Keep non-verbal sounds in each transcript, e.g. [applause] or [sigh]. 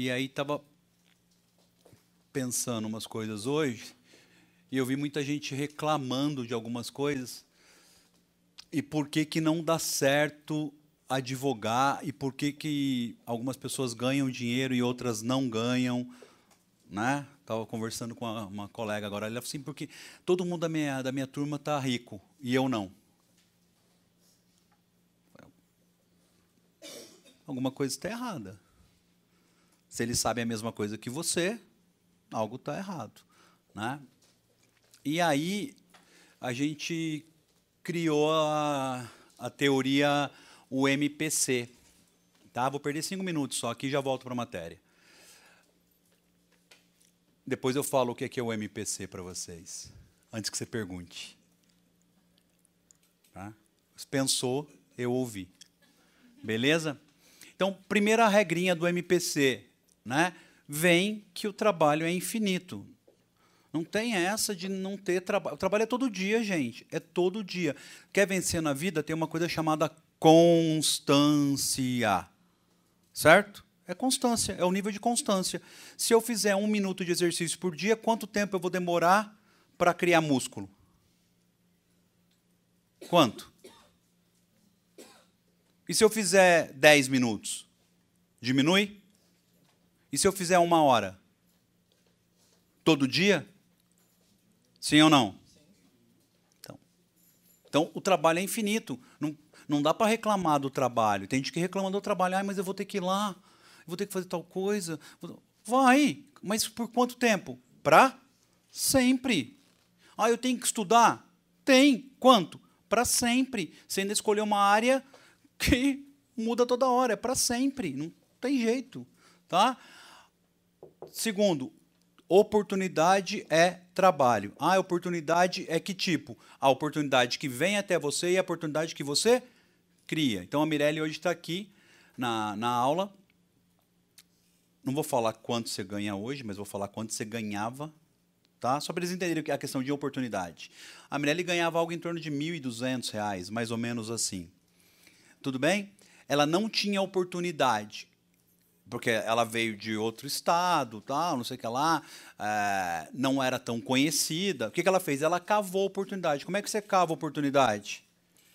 E aí estava pensando umas coisas hoje, e eu vi muita gente reclamando de algumas coisas, e por que, que não dá certo advogar, e por que, que algumas pessoas ganham dinheiro e outras não ganham, né? Estava conversando com uma, colega agora, ela falou assim, porque todo mundo da minha, da minha turma está rico, e eu não. Alguma coisa está errada. Se eles sabem a mesma coisa que você, algo está errado. Né? E aí a gente criou a, a teoria o MPC. Tá? Vou perder cinco minutos só aqui e já volto para a matéria. Depois eu falo o que é, é o MPC para vocês, antes que você pergunte. Tá? Pensou, eu ouvi. Beleza? Então, primeira regrinha do MPC, né? Vem que o trabalho é infinito. Não tem essa de não ter trabalho. O trabalho é todo dia, gente. É todo dia. Quer vencer na vida? Tem uma coisa chamada constância. Certo? É constância, é o nível de constância. Se eu fizer um minuto de exercício por dia, quanto tempo eu vou demorar para criar músculo? Quanto? E se eu fizer 10 minutos? Diminui? E se eu fizer uma hora? Todo dia? Sim ou não? Então, então o trabalho é infinito. Não, não dá para reclamar do trabalho. Tem gente que reclama do trabalho. Ah, mas eu vou ter que ir lá, vou ter que fazer tal coisa. Vai, mas por quanto tempo? Para sempre. Ah, eu tenho que estudar? Tem. Quanto? Para sempre. Você ainda escolheu uma área que muda toda hora, é para sempre, não tem jeito, tá? Segundo, oportunidade é trabalho. A oportunidade é que tipo? A oportunidade que vem até você e a oportunidade que você cria. Então a Mirelle hoje está aqui na, na aula. Não vou falar quanto você ganha hoje, mas vou falar quanto você ganhava, tá? Só para eles entenderem a questão de oportunidade. A Mirelle ganhava algo em torno de R$ 1.200, mais ou menos assim. Tudo bem? Ela não tinha oportunidade, porque ela veio de outro estado, tal, não sei o que lá, é, não era tão conhecida. O que, que ela fez? Ela cavou oportunidade. Como é que você cava oportunidade?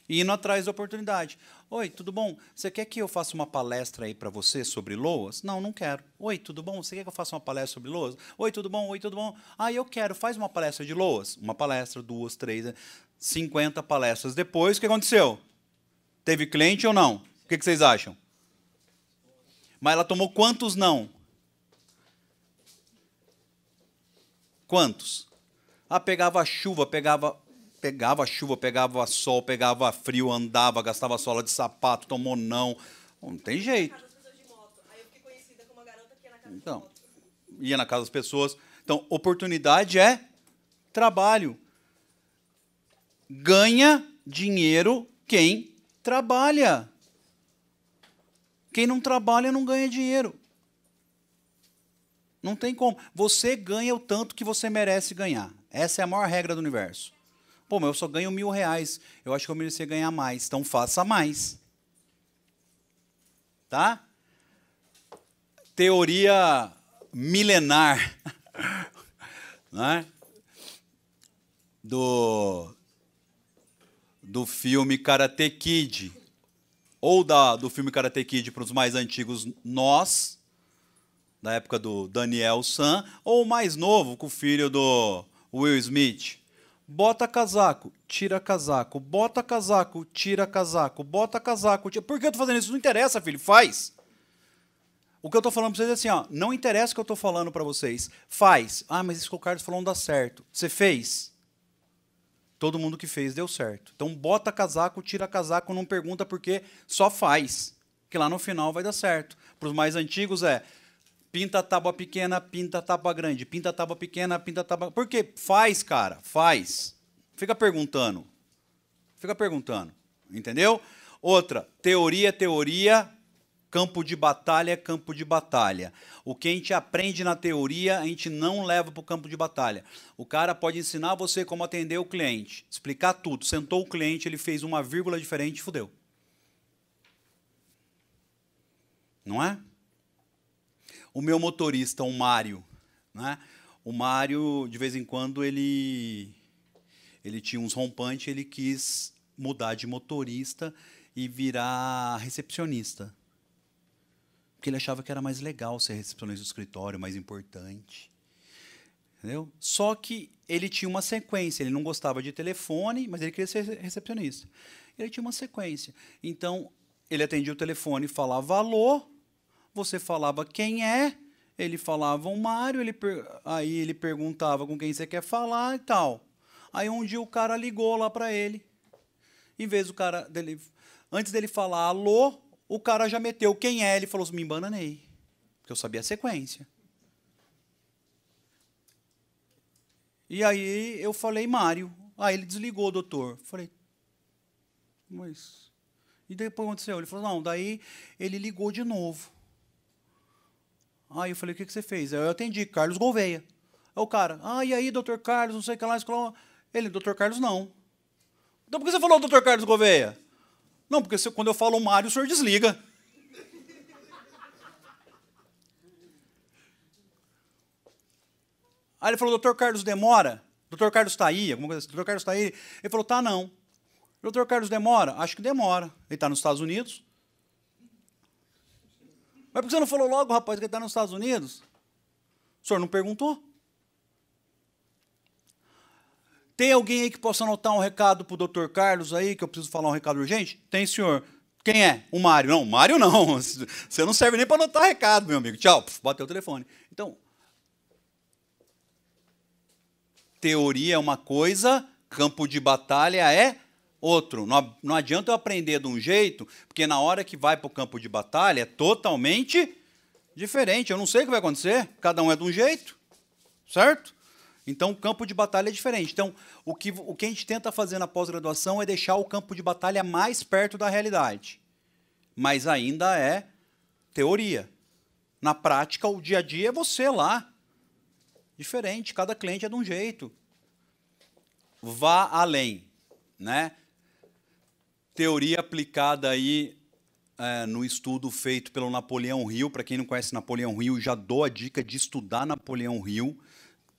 Indo atrás da oportunidade. Oi, tudo bom? Você quer que eu faça uma palestra aí para você sobre loas? Não, não quero. Oi, tudo bom? Você quer que eu faça uma palestra sobre loas? Oi, tudo bom? Oi, tudo bom? Ah, eu quero. Faz uma palestra de loas. Uma palestra, duas, três, cinquenta palestras depois. O que aconteceu? Teve cliente ou não? O que, vocês acham? Mas ela tomou quantos não? Quantos? Ah, pegava chuva, pegava pegava chuva, pegava sol, pegava frio, andava, gastava sola de sapato, tomou não. Não tem jeito. Então, ia na casa das pessoas. Então, oportunidade é trabalho. Ganha dinheiro quem trabalha. Quem não trabalha não ganha dinheiro. Não tem como. Você ganha o tanto que você merece ganhar. Essa é a maior regra do universo. Pô, mas eu só ganho mil reais. Eu acho que eu merecia ganhar mais. Então faça mais. Tá? Teoria milenar. [laughs] né? Do do filme Karate Kid, ou da, do filme Karate Kid para os mais antigos, Nós, da época do Daniel San, ou o mais novo, com o filho do Will Smith. Bota casaco, tira casaco, bota casaco, tira casaco, bota casaco. Tira... Por que eu estou fazendo isso? Não interessa, filho, faz. O que eu estou falando para vocês é assim, ó, não interessa o que eu estou falando para vocês, faz. Ah, mas isso que o Carlos falou não dá certo. Você fez? Todo mundo que fez deu certo. Então bota casaco, tira casaco, não pergunta porque só faz. Que lá no final vai dar certo. Para os mais antigos é pinta a tábua pequena, pinta a tábua grande, pinta a tábua pequena, pinta a tábua. Por quê? Faz, cara, faz. Fica perguntando. Fica perguntando. Entendeu? Outra, teoria é teoria, Campo de batalha é campo de batalha. O que a gente aprende na teoria, a gente não leva para o campo de batalha. O cara pode ensinar você como atender o cliente, explicar tudo. Sentou o cliente, ele fez uma vírgula diferente, fudeu. Não é? o meu motorista, o Mário, né? O Mário, de vez em quando, ele ele tinha uns rompantes, ele quis mudar de motorista e virar recepcionista. Porque ele achava que era mais legal ser recepcionista do escritório, mais importante. Entendeu? Só que ele tinha uma sequência. Ele não gostava de telefone, mas ele queria ser recepcionista. Ele tinha uma sequência. Então, ele atendia o telefone e falava alô, você falava quem é, ele falava o Mário, ele aí ele perguntava com quem você quer falar e tal. Aí um dia o cara ligou lá para ele. Em vez do cara dele, antes dele falar alô, o cara já meteu quem é, ele falou assim, me embananei, porque eu sabia a sequência. E aí eu falei, Mário. Aí ele desligou, doutor. Falei, mas. E depois aconteceu? Ele falou, não, daí ele ligou de novo. Aí eu falei, o que, que você fez? Aí eu atendi, Carlos Gouveia. Aí o cara, ah, e aí, doutor Carlos, não sei o que lá, Ele, doutor Carlos, não. Então por que você falou doutor Carlos Gouveia? Não, porque quando eu falo Mário, o senhor desliga. Aí ele falou, doutor Carlos demora? Doutor Carlos está aí? Alguma coisa assim. Doutor Carlos está aí? Ele falou, tá não. Doutor Carlos demora? Acho que demora. Ele está nos Estados Unidos. Mas por que você não falou logo, rapaz, que ele está nos Estados Unidos? O senhor não perguntou? Tem alguém aí que possa anotar um recado para o doutor Carlos aí, que eu preciso falar um recado urgente? Tem, senhor. Quem é? O Mário. Não, o Mário não. [laughs] Você não serve nem para anotar recado, meu amigo. Tchau, bateu o telefone. Então, teoria é uma coisa, campo de batalha é outro. Não, não adianta eu aprender de um jeito, porque na hora que vai para o campo de batalha é totalmente diferente. Eu não sei o que vai acontecer, cada um é de um jeito, certo? Então, o campo de batalha é diferente. Então, o que, o que a gente tenta fazer na pós-graduação é deixar o campo de batalha mais perto da realidade. Mas ainda é teoria. Na prática, o dia a dia é você lá, diferente, cada cliente é de um jeito. Vá além, né? Teoria aplicada aí é, no estudo feito pelo Napoleão Hill. Para quem não conhece Napoleão Hill, já dou a dica de estudar Napoleão Hill.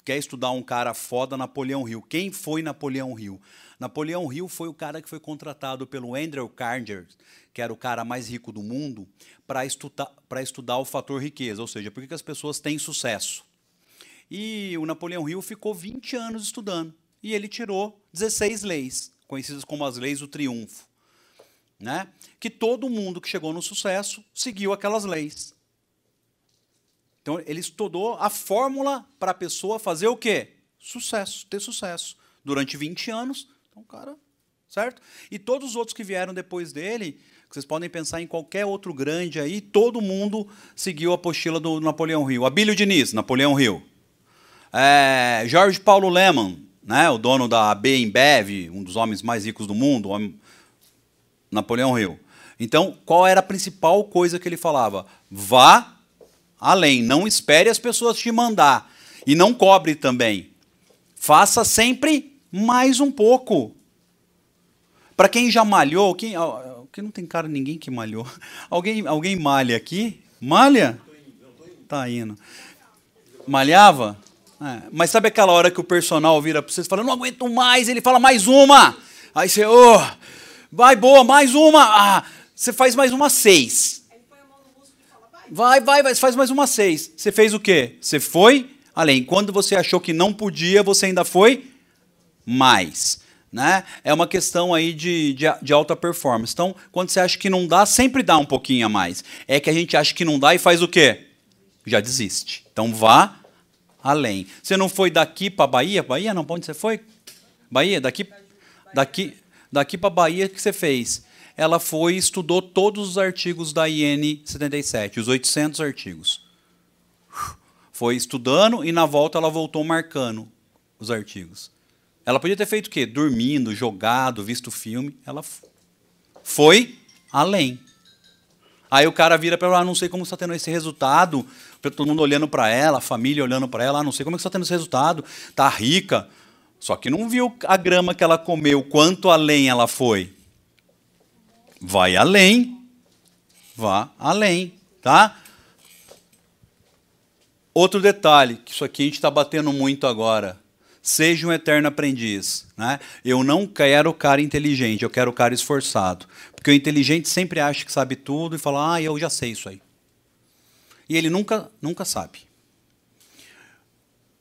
Quer estudar um cara foda, Napoleão Hill. Quem foi Napoleão Hill? Napoleão Hill foi o cara que foi contratado pelo Andrew Carnegie, que era o cara mais rico do mundo, para estudar, estudar o fator riqueza, ou seja, por que as pessoas têm sucesso. E o Napoleão Hill ficou 20 anos estudando. E ele tirou 16 leis, conhecidas como as leis do triunfo. Né? Que todo mundo que chegou no sucesso seguiu aquelas leis. Então ele estudou a fórmula para a pessoa fazer o quê? Sucesso, ter sucesso. Durante 20 anos. Então, cara, certo? E todos os outros que vieram depois dele, vocês podem pensar em qualquer outro grande aí, todo mundo seguiu a apostila do Napoleão Hill. Abílio Diniz, Napoleão Hill. É, Jorge Paulo Lehmann, né, o dono da AB um dos homens mais ricos do mundo, Napoleão Hill. Então, qual era a principal coisa que ele falava? Vá além, não espere as pessoas te mandar e não cobre também. Faça sempre mais um pouco. Para quem já malhou, quem, que não tem cara ninguém que malhou. [laughs] Alguém, alguém malha aqui? Malha? Tá indo. Malhava? É, mas sabe aquela hora que o personal vira para vocês e fala, não aguento mais, ele fala mais uma. Aí você, oh, vai boa, mais uma. Ah, você faz mais uma seis. Vai, vai, vai, faz mais uma seis. Você fez o quê? Você foi além. Quando você achou que não podia, você ainda foi mais. Né? É uma questão aí de, de, de, alta performance. Então, quando você acha que não dá, sempre dá um pouquinho a mais. É que a gente acha que não dá e faz o quê? Já desiste. Então, vá além. Você não foi daqui para Bahia? Bahia não, para onde você foi? Bahia, daqui daqui daqui para Bahia que você fez? Ela foi e estudou todos os artigos da IN 77, os 800 artigos. Foi estudando e na volta ela voltou marcando os artigos. Ela podia ter feito o quê? Dormindo, jogado, visto filme. Ela foi além. Aí o cara vira para ela, ah, não sei como está tendo esse resultado. Todo mundo olhando para ela, a família olhando para ela, ah, não sei como é está tendo esse resultado. Está rica. Só que não viu a grama que ela comeu, quanto além ela foi. Vai além. Vá além, tá? Outro detalhe, que isso aqui a gente está batendo muito agora. Seja um eterno aprendiz. Né? Eu não quero o cara inteligente, eu quero o cara esforçado. Porque o inteligente sempre acha que sabe tudo e fala, ah, eu já sei isso aí. E ele nunca, nunca sabe.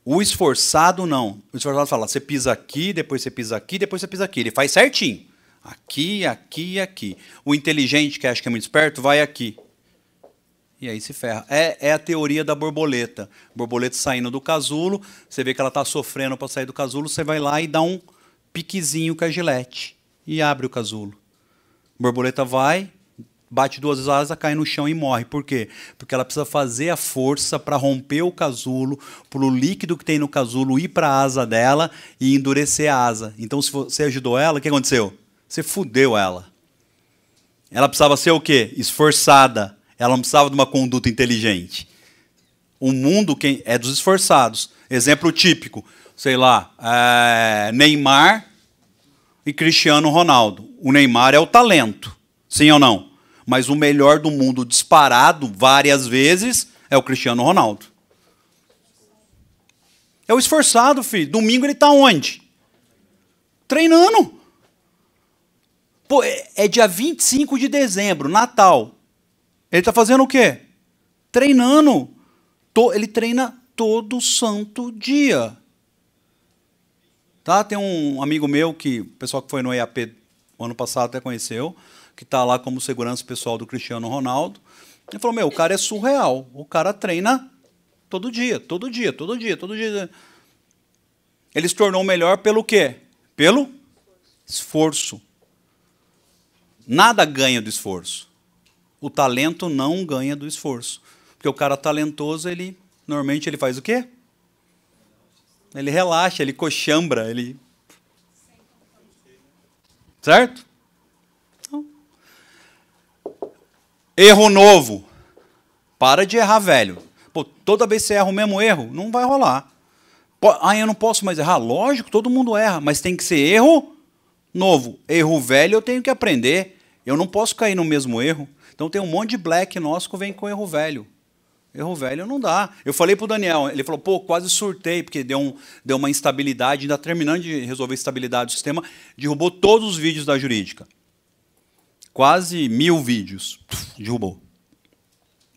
O esforçado não. O esforçado fala: você pisa aqui, depois você pisa aqui, depois você pisa aqui. Ele faz certinho. Aqui, aqui e aqui. O inteligente, que acha que é muito esperto, vai aqui. E aí se ferra. É, é a teoria da borboleta. Borboleta saindo do casulo, você vê que ela está sofrendo para sair do casulo, você vai lá e dá um piquezinho com a gilete. E abre o casulo. Borboleta vai, bate duas asas, cai no chão e morre. Por quê? Porque ela precisa fazer a força para romper o casulo, para o líquido que tem no casulo ir para a asa dela e endurecer a asa. Então, se você ajudou ela, o que aconteceu? Você fudeu ela. Ela precisava ser o quê? Esforçada. Ela não precisava de uma conduta inteligente. O mundo quem é dos esforçados. Exemplo típico, sei lá, é Neymar e Cristiano Ronaldo. O Neymar é o talento, sim ou não? mas o melhor do mundo disparado várias vezes é o Cristiano Ronaldo. É o esforçado, filho. Domingo ele está onde? Treinando. Pô, é, é dia 25 de dezembro, Natal. Ele está fazendo o quê? Treinando. Ele treina todo santo dia. Tá? Tem um amigo meu que o pessoal que foi no EAP ano passado até conheceu que está lá como segurança pessoal do Cristiano Ronaldo. Ele falou: Meu, o cara é surreal. O cara treina todo dia, todo dia, todo dia, todo dia. Ele se tornou melhor pelo quê? Pelo esforço. Nada ganha do esforço. O talento não ganha do esforço. Porque o cara talentoso, ele normalmente ele faz o quê? Ele relaxa, ele coxambra, ele Certo? Erro novo. Para de errar, velho. Pô, toda vez que você erra o mesmo erro, não vai rolar. Ah, eu não posso mais errar. Lógico, todo mundo erra, mas tem que ser erro novo. Erro velho eu tenho que aprender. Eu não posso cair no mesmo erro. Então tem um monte de black nosso que vem com erro velho. Erro velho não dá. Eu falei para o Daniel, ele falou, pô, quase surtei, porque deu, um, deu uma instabilidade, ainda terminando de resolver a estabilidade do sistema, derrubou todos os vídeos da jurídica quase mil vídeos. derrubou.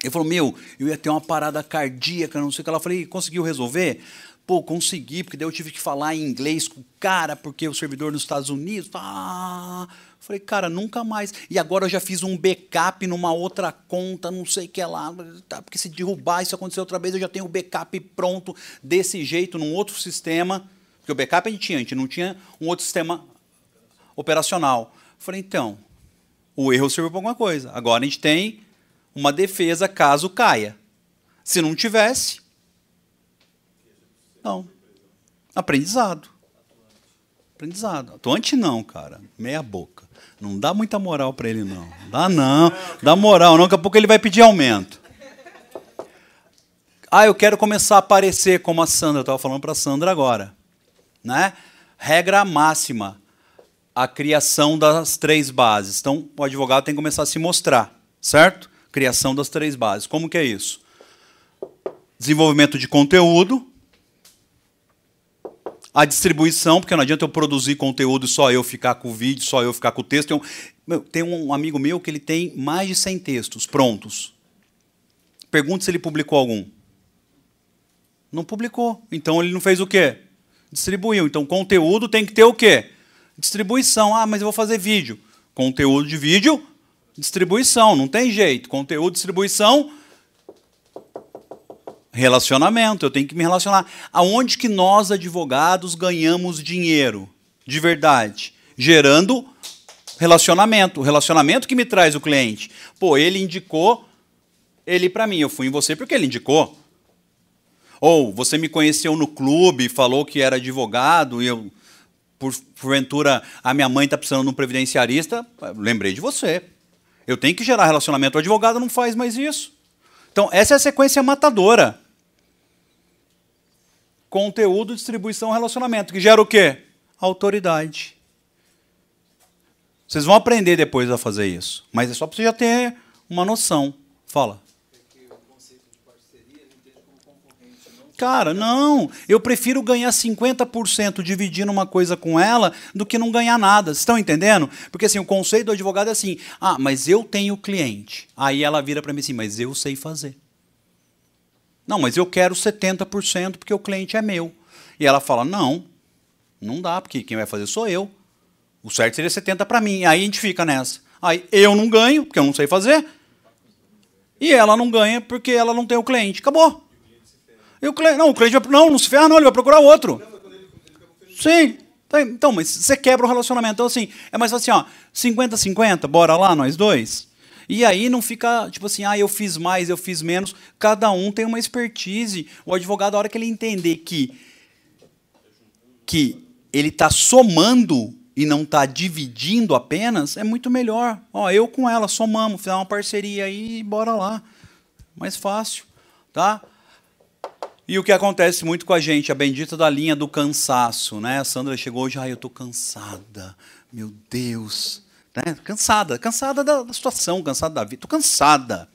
Ele falou, meu, eu ia ter uma parada cardíaca, não sei o que. Ela falei, conseguiu resolver? Pô, consegui, porque daí eu tive que falar em inglês com o cara, porque o servidor nos Estados Unidos. Ah, falei, cara, nunca mais. E agora eu já fiz um backup numa outra conta, não sei o que lá. Tá, porque se derrubar isso acontecer outra vez, eu já tenho o backup pronto desse jeito, num outro sistema. Porque o backup a gente tinha, a gente não tinha um outro sistema operacional. Falei, então, o erro serviu para alguma coisa. Agora a gente tem uma defesa caso caia. Se não tivesse, não. Aprendizado. Aprendizado. Atuante não, cara. Meia boca. Não dá muita moral para ele, não. Dá não. Dá moral, não. Daqui a pouco ele vai pedir aumento. Ah, eu quero começar a aparecer como a Sandra. Eu estava falando para a Sandra agora. Né? Regra máxima a criação das três bases. Então, o advogado tem que começar a se mostrar, certo? Criação das três bases. Como que é isso? Desenvolvimento de conteúdo, a distribuição, porque não adianta eu produzir conteúdo e só eu ficar com o vídeo, só eu ficar com o texto. Tem um, meu, tem um amigo meu que ele tem mais de 100 textos prontos. Pergunta se ele publicou algum. Não publicou. Então ele não fez o quê? Distribuiu. Então conteúdo tem que ter o quê? Distribuição. Ah, mas eu vou fazer vídeo. Conteúdo de vídeo, distribuição. Não tem jeito. Conteúdo, distribuição, relacionamento. Eu tenho que me relacionar. Aonde que nós, advogados, ganhamos dinheiro? De verdade. Gerando relacionamento. O relacionamento que me traz o cliente. Pô, ele indicou ele para mim. Eu fui em você porque ele indicou. Ou você me conheceu no clube, falou que era advogado e eu por, porventura a minha mãe está precisando de um previdenciarista, lembrei de você. Eu tenho que gerar relacionamento. O advogado não faz mais isso. Então, essa é a sequência matadora. Conteúdo, distribuição, relacionamento. Que gera o quê? Autoridade. Vocês vão aprender depois a fazer isso. Mas é só para você já ter uma noção. Fala. Cara, não. Eu prefiro ganhar 50% dividindo uma coisa com ela do que não ganhar nada. Vocês estão entendendo? Porque assim, o conceito do advogado é assim: ah, mas eu tenho cliente. Aí ela vira para mim assim, mas eu sei fazer. Não, mas eu quero 70% porque o cliente é meu. E ela fala: não, não dá, porque quem vai fazer sou eu. O certo seria 70 para mim. Aí a gente fica nessa. Aí eu não ganho, porque eu não sei fazer. E ela não ganha porque ela não tem o cliente. Acabou. E o cliente, não, o cliente vai, não, não se ferra não, ele vai procurar outro. Sim. Tá, então, mas você quebra o relacionamento. Então, assim, é mais assim, ó, 50-50, bora lá, nós dois. E aí não fica, tipo assim, ah, eu fiz mais, eu fiz menos. Cada um tem uma expertise. O advogado, a hora que ele entender que, que ele está somando e não está dividindo apenas, é muito melhor. Ó, eu com ela somamos, fizer uma parceria aí e bora lá. Mais fácil, tá? E o que acontece muito com a gente, a bendita da linha do cansaço, né? A Sandra chegou hoje, ai, eu estou cansada, meu Deus, né? Cansada, cansada da, da situação, cansada da vida, estou cansada.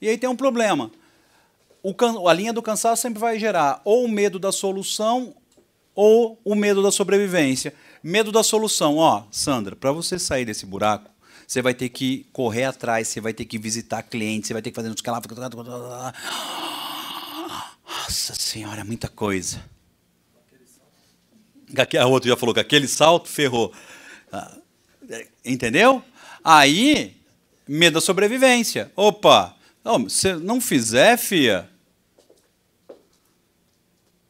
E aí tem um problema. O, a linha do cansaço sempre vai gerar ou o medo da solução ou o medo da sobrevivência. Medo da solução, ó, Sandra, para você sair desse buraco, você vai ter que correr atrás, você vai ter que visitar clientes, você vai ter que fazer uns. Nossa senhora, é muita coisa. A outro já falou que aquele salto ferrou. Entendeu? Aí, medo da sobrevivência. Opa, se não fizer, fia,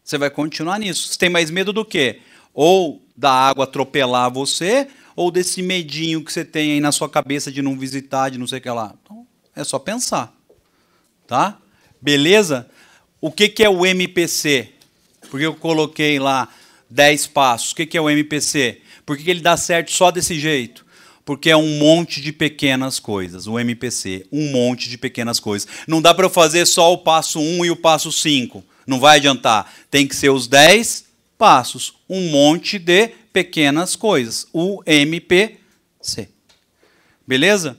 você vai continuar nisso. Você tem mais medo do quê? Ou da água atropelar você, ou desse medinho que você tem aí na sua cabeça de não visitar, de não sei o que lá. Então, é só pensar. Tá? Beleza? O que, que é o MPC? Porque eu coloquei lá 10 passos. O que, é o MPC? Por que ele dá certo só desse jeito? Porque é um monte de pequenas coisas, o MPC, um monte de pequenas coisas. Não dá para eu fazer só o passo 1 e o passo 5. Não vai adiantar. Tem que ser os 10 passos, um monte de pequenas coisas, o MPC. Beleza?